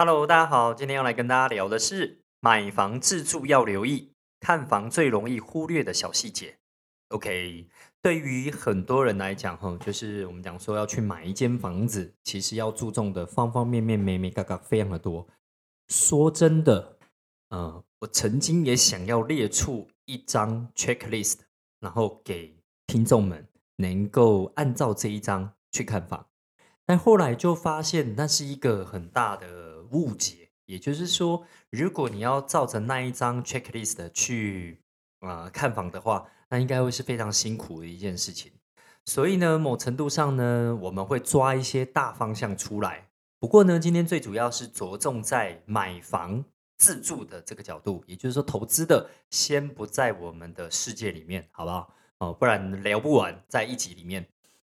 Hello，大家好，今天要来跟大家聊的是买房自住要留意，看房最容易忽略的小细节。OK，对于很多人来讲，哈，就是我们讲说要去买一间房子，其实要注重的方方面面、每每嘎嘎非常的多。说真的，呃，我曾经也想要列出一张 checklist，然后给听众们能够按照这一张去看房。但后来就发现，那是一个很大的误解。也就是说，如果你要照着那一张 checklist 去呃看房的话，那应该会是非常辛苦的一件事情。所以呢，某程度上呢，我们会抓一些大方向出来。不过呢，今天最主要是着重在买房自住的这个角度，也就是说，投资的先不在我们的世界里面，好不好？哦，不然聊不完，在一集里面。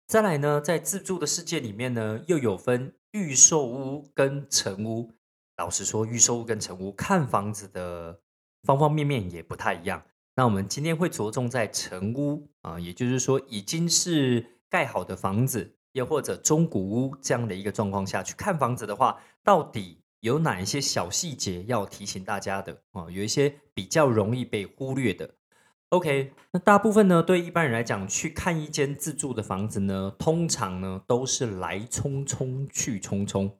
再来呢，在自住的世界里面呢，又有分预售屋跟成屋。老实说，预售屋跟成屋看房子的方方面面也不太一样。那我们今天会着重在成屋啊，也就是说已经是盖好的房子，又或者中古屋这样的一个状况下去看房子的话，到底有哪一些小细节要提醒大家的啊？有一些比较容易被忽略的。OK，那大部分呢，对一般人来讲，去看一间自住的房子呢，通常呢都是来匆匆去匆匆，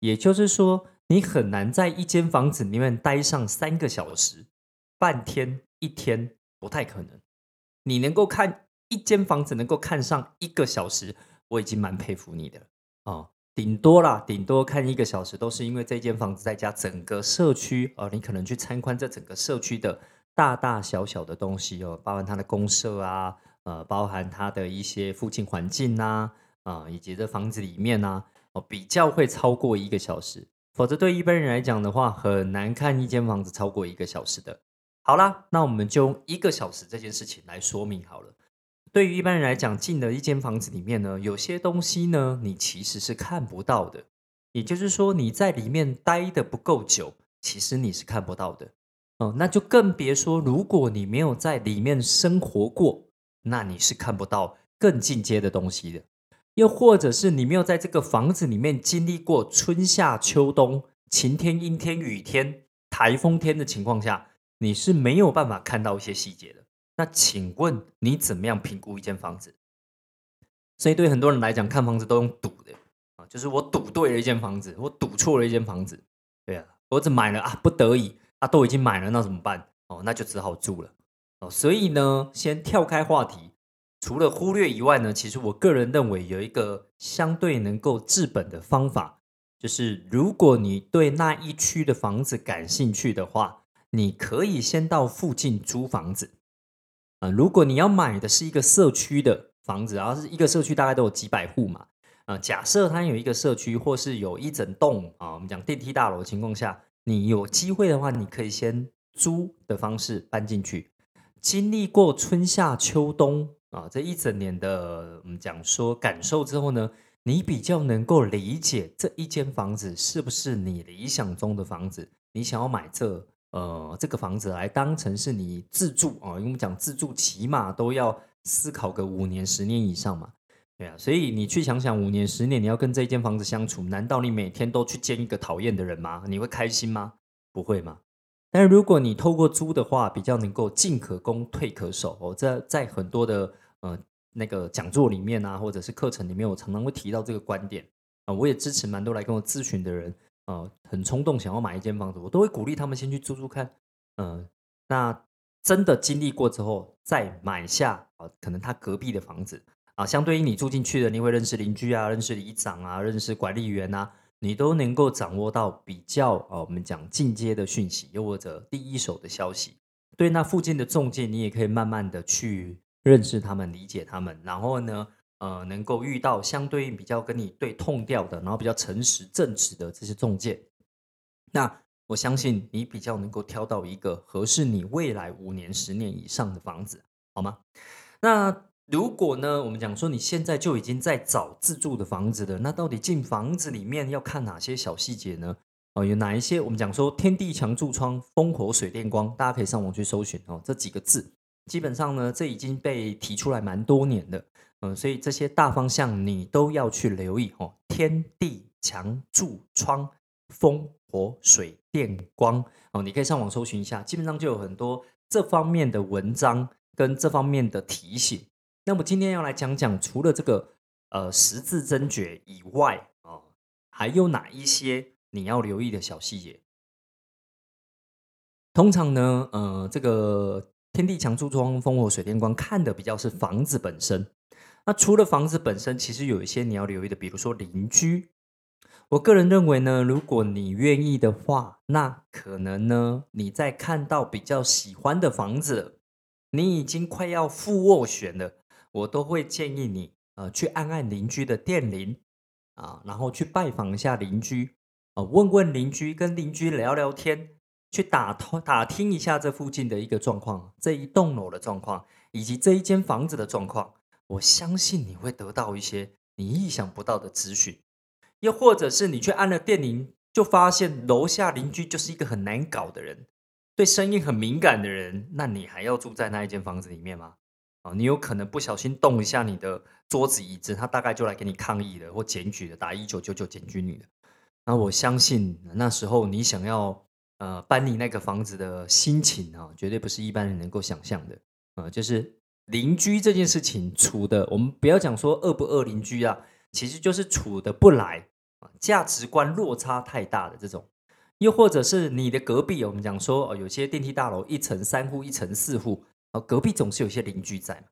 也就是说，你很难在一间房子里面待上三个小时、半天、一天，不太可能。你能够看一间房子能够看上一个小时，我已经蛮佩服你的哦。顶多啦，顶多看一个小时，都是因为这间房子在加整个社区哦，你可能去参观这整个社区的。大大小小的东西哦，包含它的公社啊，呃，包含它的一些附近环境呐，啊，以及这房子里面呐，哦，比较会超过一个小时，否则对一般人来讲的话，很难看一间房子超过一个小时的。好啦，那我们就用一个小时这件事情来说明好了。对于一般人来讲，进了一间房子里面呢，有些东西呢，你其实是看不到的，也就是说，你在里面待的不够久，其实你是看不到的。哦，那就更别说，如果你没有在里面生活过，那你是看不到更进阶的东西的。又或者是你没有在这个房子里面经历过春夏秋冬、晴天、阴天、雨天、台风天的情况下，你是没有办法看到一些细节的。那请问你怎么样评估一间房子？所以对很多人来讲，看房子都用赌的啊，就是我赌对了一间房子，我赌错了一间房子，对啊，我只买了啊，不得已。啊，都已经买了，那怎么办？哦，那就只好住了。哦，所以呢，先跳开话题，除了忽略以外呢，其实我个人认为有一个相对能够治本的方法，就是如果你对那一区的房子感兴趣的话，你可以先到附近租房子。啊，如果你要买的是一个社区的房子，然后是一个社区大概都有几百户嘛，啊，假设它有一个社区或是有一整栋啊，我们讲电梯大楼的情况下。你有机会的话，你可以先租的方式搬进去。经历过春夏秋冬啊这一整年的我们讲说感受之后呢，你比较能够理解这一间房子是不是你理想中的房子。你想要买这呃这个房子来当成是你自住啊，因为我们讲自住起码都要思考个五年十年以上嘛。对啊，所以你去想想，五年、十年，你要跟这一间房子相处，难道你每天都去见一个讨厌的人吗？你会开心吗？不会吗？但是如果你透过租的话，比较能够进可攻，退可守。哦，在在很多的呃那个讲座里面啊，或者是课程里面，我常常会提到这个观点啊。我也支持蛮多来跟我咨询的人，呃，很冲动想要买一间房子，我都会鼓励他们先去租租看。嗯，那真的经历过之后，再买下啊，可能他隔壁的房子。啊，相对于你住进去的，你会认识邻居啊，认识里长啊，认识管理员啊，你都能够掌握到比较啊，我们讲进阶的讯息，又或者第一手的消息。对那附近的中介，你也可以慢慢的去认识他们，理解他们，然后呢，呃，能够遇到相对应比较跟你对痛调的，然后比较诚实正直的这些中介。那我相信你比较能够挑到一个合适你未来五年、十年以上的房子，好吗？那。如果呢，我们讲说你现在就已经在找自住的房子了，那到底进房子里面要看哪些小细节呢？哦，有哪一些？我们讲说天地墙柱窗风火水电光，大家可以上网去搜寻哦。这几个字基本上呢，这已经被提出来蛮多年的，嗯，所以这些大方向你都要去留意哦。天地墙柱窗风火、水电、光哦，你可以上网搜寻一下，基本上就有很多这方面的文章跟这方面的提醒。那么今天要来讲讲，除了这个呃十字真诀以外哦，还有哪一些你要留意的小细节？通常呢，呃，这个天地墙柱窗风火水电光看的比较是房子本身。那除了房子本身，其实有一些你要留意的，比如说邻居。我个人认为呢，如果你愿意的话，那可能呢，你在看到比较喜欢的房子，你已经快要付斡旋了，我都会建议你，呃，去按按邻居的电铃啊，然后去拜访一下邻居，啊，问问邻居，跟邻居聊聊天，去打通打听一下这附近的一个状况，这一栋楼的状况，以及这一间房子的状况，我相信你会得到一些你意想不到的资讯。又或者是你去按了电铃，就发现楼下邻居就是一个很难搞的人，对声音很敏感的人，那你还要住在那一间房子里面吗？你有可能不小心动一下你的桌子椅子，他大概就来给你抗议了或检举了，打一九九九检举你了。那我相信那时候你想要呃搬离那个房子的心情啊，绝对不是一般人能够想象的。啊，就是邻居这件事情处的，我们不要讲说恶不恶邻居啊。其实就是处的不来，价值观落差太大的这种，又或者是你的隔壁，我们讲说哦，有些电梯大楼一层三户，一层四户，啊，隔壁总是有些邻居在嘛，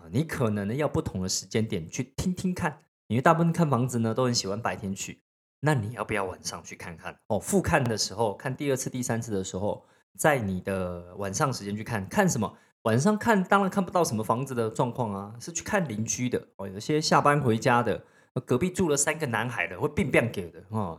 啊，你可能呢要不同的时间点去听听看，因为大部分看房子呢都很喜欢白天去，那你要不要晚上去看看？哦，复看的时候，看第二次、第三次的时候，在你的晚上时间去看看什么？晚上看当然看不到什么房子的状况啊，是去看邻居的哦，有些下班回家的。隔壁住了三个男孩的，会变变给的哦，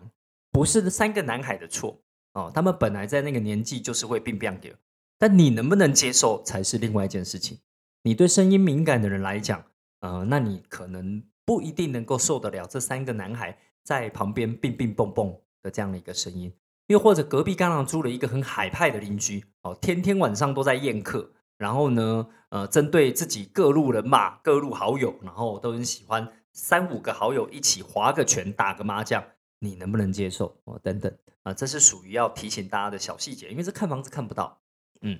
不是三个男孩的错哦，他们本来在那个年纪就是会变变给，但你能不能接受才是另外一件事情。你对声音敏感的人来讲，呃，那你可能不一定能够受得了这三个男孩在旁边乒乒蹦蹦的这样的一个声音，又或者隔壁刚刚租了一个很海派的邻居哦，天天晚上都在宴客，然后呢，呃，针对自己各路人马、各路好友，然后都很喜欢。三五个好友一起划个拳、打个麻将，你能不能接受？哦，等等啊，这是属于要提醒大家的小细节，因为这看房子看不到。嗯，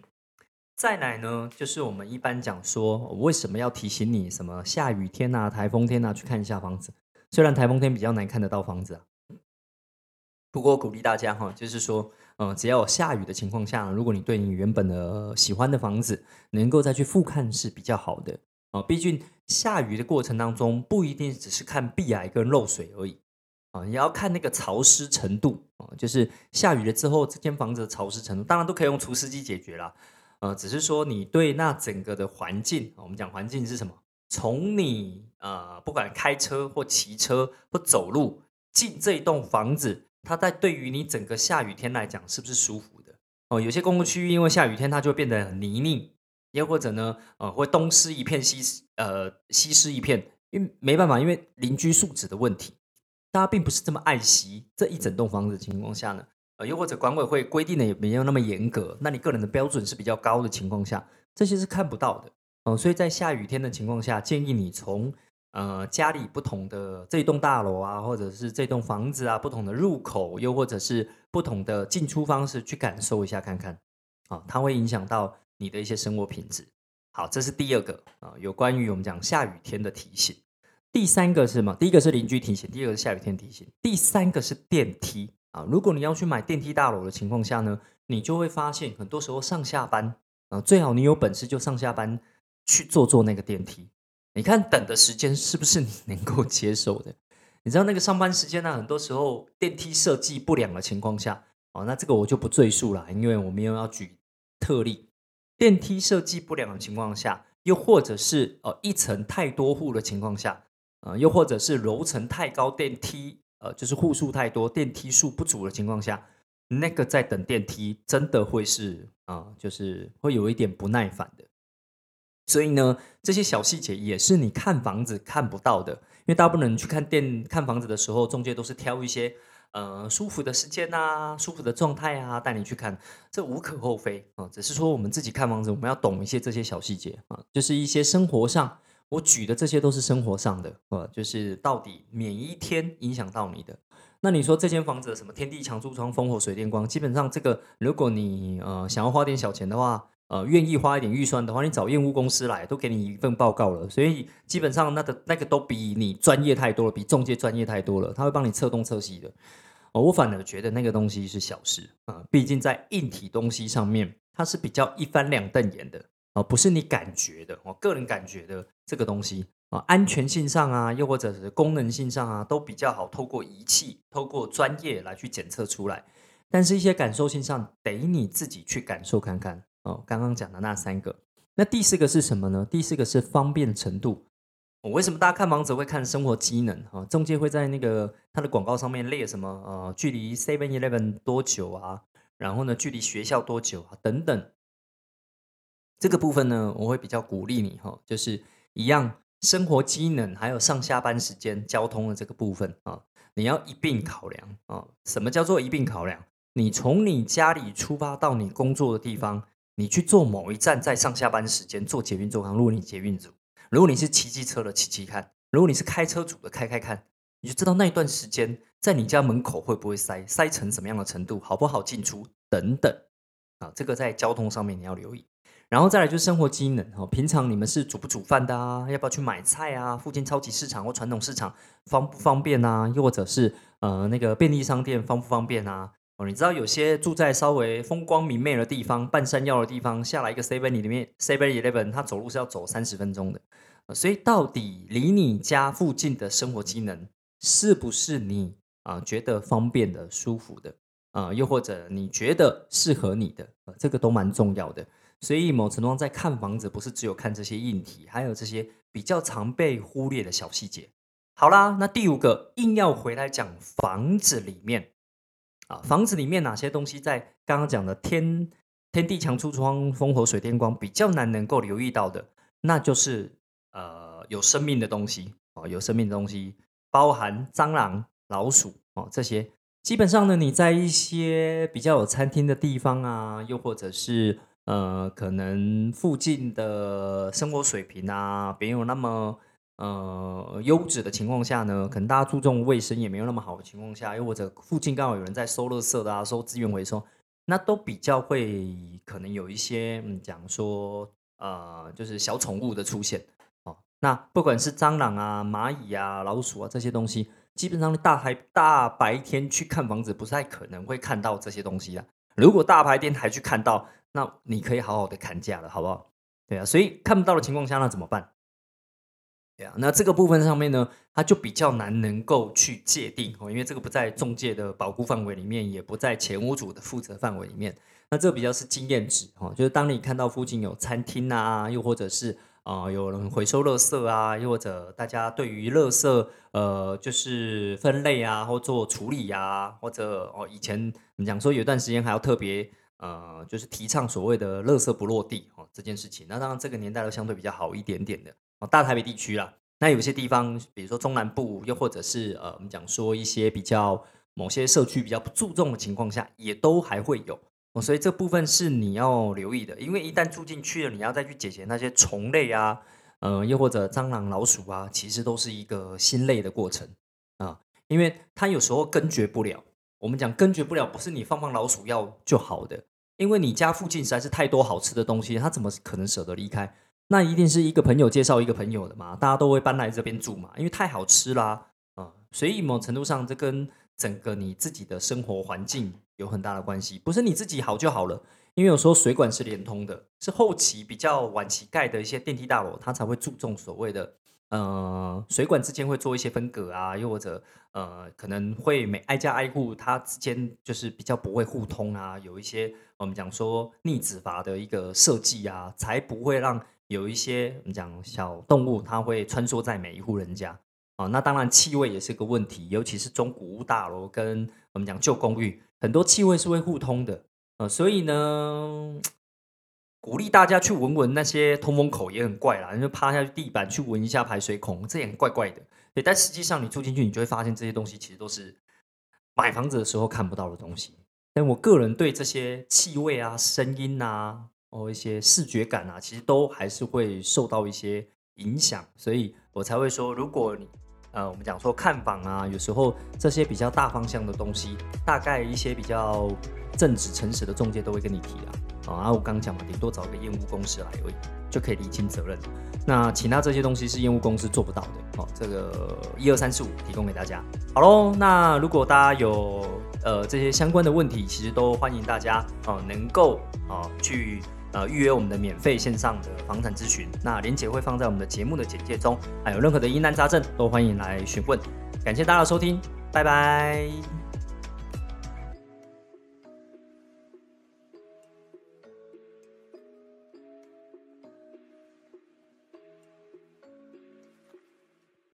再来呢，就是我们一般讲说，为什么要提醒你什么下雨天呐、台风天呐去看一下房子？虽然台风天比较难看得到房子啊，不过鼓励大家哈，就是说，嗯，只要有下雨的情况下，如果你对你原本的喜欢的房子能够再去复看是比较好的。啊，毕竟下雨的过程当中，不一定只是看壁癌跟漏水而已啊，也要看那个潮湿程度啊。就是下雨了之后，这间房子的潮湿程度，当然都可以用除湿机解决啦。呃，只是说你对那整个的环境，我们讲环境是什么？从你呃，不管开车或骑车或走路进这一栋房子，它在对于你整个下雨天来讲，是不是舒服的？哦，有些公共区域因为下雨天，它就会变得很泥泞。又或者呢，呃，会东湿一片，西湿呃西湿一片，因为没办法，因为邻居素质的问题，大家并不是这么爱惜这一整栋房子的情况下呢，呃，又或者管委会规定的也没有那么严格，那你个人的标准是比较高的情况下，这些是看不到的哦。所以在下雨天的情况下，建议你从呃家里不同的这栋大楼啊，或者是这栋房子啊，不同的入口，又或者是不同的进出方式去感受一下看看，啊，它会影响到。你的一些生活品质，好，这是第二个啊，有关于我们讲下雨天的提醒。第三个是什么？第一个是邻居提醒，第二个是下雨天提醒，第三个是电梯啊。如果你要去买电梯大楼的情况下呢，你就会发现很多时候上下班啊，最好你有本事就上下班去坐坐那个电梯。你看等的时间是不是你能够接受的？你知道那个上班时间呢，很多时候电梯设计不良的情况下，哦，那这个我就不赘述了，因为我们又要举特例。电梯设计不良的情况下，又或者是呃一层太多户的情况下，呃，又或者是楼层太高，电梯呃就是户数太多，电梯数不足的情况下，那个在等电梯真的会是啊，就是会有一点不耐烦的。所以呢，这些小细节也是你看房子看不到的，因为大部分人去看店看房子的时候，中介都是挑一些。呃，舒服的时间呐，舒服的状态啊，带你去看，这无可厚非啊。只是说我们自己看房子，我们要懂一些这些小细节啊，就是一些生活上，我举的这些都是生活上的呃，就是到底哪一天影响到你的。那你说这间房子什么天地墙柱窗风火水电光，基本上这个如果你呃想要花点小钱的话，呃愿意花一点预算的话，你找验屋公司来都给你一份报告了，所以基本上那个那个都比你专业太多了，比中介专业太多了，他会帮你测东测西的。我反而觉得那个东西是小事啊，毕竟在硬体东西上面，它是比较一翻两瞪眼的啊，不是你感觉的，我个人感觉的这个东西。啊，安全性上啊，又或者是功能性上啊，都比较好透过仪器、透过专业来去检测出来。但是，一些感受性上，得你自己去感受看看。哦，刚刚讲的那三个，那第四个是什么呢？第四个是方便程度。我为什么大家看盲者会看生活机能？哈，中介会在那个他的广告上面列什么？呃，距离 Seven Eleven 多久啊？然后呢，距离学校多久啊？等等。这个部分呢，我会比较鼓励你哈，就是一样。生活机能还有上下班时间、交通的这个部分啊，你要一并考量啊。什么叫做一并考量？你从你家里出发到你工作的地方，你去做某一站，在上下班时间做捷运、坐航路，你捷运组；如果你是骑机车的，骑骑看；如果你是开车组的，开开看，你就知道那一段时间在你家门口会不会塞，塞成什么样的程度，好不好进出等等啊。这个在交通上面你要留意。然后再来就是生活机能哦，平常你们是煮不煮饭的啊？要不要去买菜啊？附近超级市场或传统市场方不方便啊？又或者是呃那个便利商店方不方便啊？哦，你知道有些住在稍微风光明媚的地方、半山腰的地方，下来一个 seven 里面 seven eleven，他走路是要走三十分钟的。所以到底离你家附近的生活机能是不是你啊觉得方便的、舒服的啊？又或者你觉得适合你的？这个都蛮重要的。所以某程度上，在看房子，不是只有看这些硬体，还有这些比较常被忽略的小细节。好啦，那第五个硬要回来讲房子里面啊，房子里面哪些东西在刚刚讲的天天地墙柱窗风火水电光比较难能够留意到的，那就是呃有生命的东西啊，有生命的东西，包含蟑螂、老鼠啊这些。基本上呢，你在一些比较有餐厅的地方啊，又或者是呃，可能附近的生活水平啊，没有那么呃优质的情况下呢，可能大家注重卫生也没有那么好的情况下，又或者附近刚好有人在收垃圾的啊，收资源回收，那都比较会可能有一些嗯讲说呃，就是小宠物的出现哦。那不管是蟑螂啊、蚂蚁啊、老鼠啊这些东西，基本上大白大白天去看房子不太可能会看到这些东西啊。如果大白天还去看到，那你可以好好的砍价了，好不好？对啊，所以看不到的情况下，那怎么办？对啊，那这个部分上面呢，它就比较难能够去界定哦，因为这个不在中介的保护范围里面，也不在前屋主的负责范围里面。那这比较是经验值哦，就是当你看到附近有餐厅啊，又或者是啊有人回收垃圾啊，又或者大家对于垃圾呃就是分类啊，或做处理啊，或者哦以前你讲说有段时间还要特别。呃，就是提倡所谓的“垃圾不落地”哦，这件事情。那当然，这个年代都相对比较好一点点的哦，大台北地区啦。那有些地方，比如说中南部，又或者是呃，我们讲说一些比较某些社区比较不注重的情况下，也都还会有哦。所以这部分是你要留意的，因为一旦住进去了，你要再去解决那些虫类啊，呃，又或者蟑螂、老鼠啊，其实都是一个心累的过程啊，因为它有时候根绝不了。我们讲根绝不了，不是你放放老鼠药就好的。因为你家附近实在是太多好吃的东西，他怎么可能舍得离开？那一定是一个朋友介绍一个朋友的嘛，大家都会搬来这边住嘛，因为太好吃啦，啊，所以某程度上这跟整个你自己的生活环境有很大的关系，不是你自己好就好了。因为有时候水管是连通的，是后期比较晚期盖的一些电梯大楼，它才会注重所谓的。呃，水管之间会做一些分隔啊，又或者呃，可能会每挨家挨户，它之间就是比较不会互通啊，有一些我们讲说逆子阀的一个设计啊，才不会让有一些我们讲小动物它会穿梭在每一户人家啊。那当然气味也是个问题，尤其是中古屋大楼跟我们讲旧公寓，很多气味是会互通的呃，所以呢。鼓励大家去闻闻那些通风口也很怪啦，就趴下去地板去闻一下排水孔，这也很怪怪的。对，但实际上你住进去，你就会发现这些东西其实都是买房子的时候看不到的东西。但我个人对这些气味啊、声音啊、哦一些视觉感啊，其实都还是会受到一些影响，所以我才会说，如果你呃，我们讲说看房啊，有时候这些比较大方向的东西，大概一些比较正直诚实的中介都会跟你提啊。啊，我刚讲嘛，顶多找个业务公司来而已，就可以厘清责任。那其他这些东西是业务公司做不到的。好，这个一二三四五提供给大家。好喽，那如果大家有呃这些相关的问题，其实都欢迎大家哦能够啊去呃预约我们的免费线上的房产咨询。那链接会放在我们的节目的简介中，还有任何的疑难杂症都欢迎来询问。感谢大家的收听，拜拜。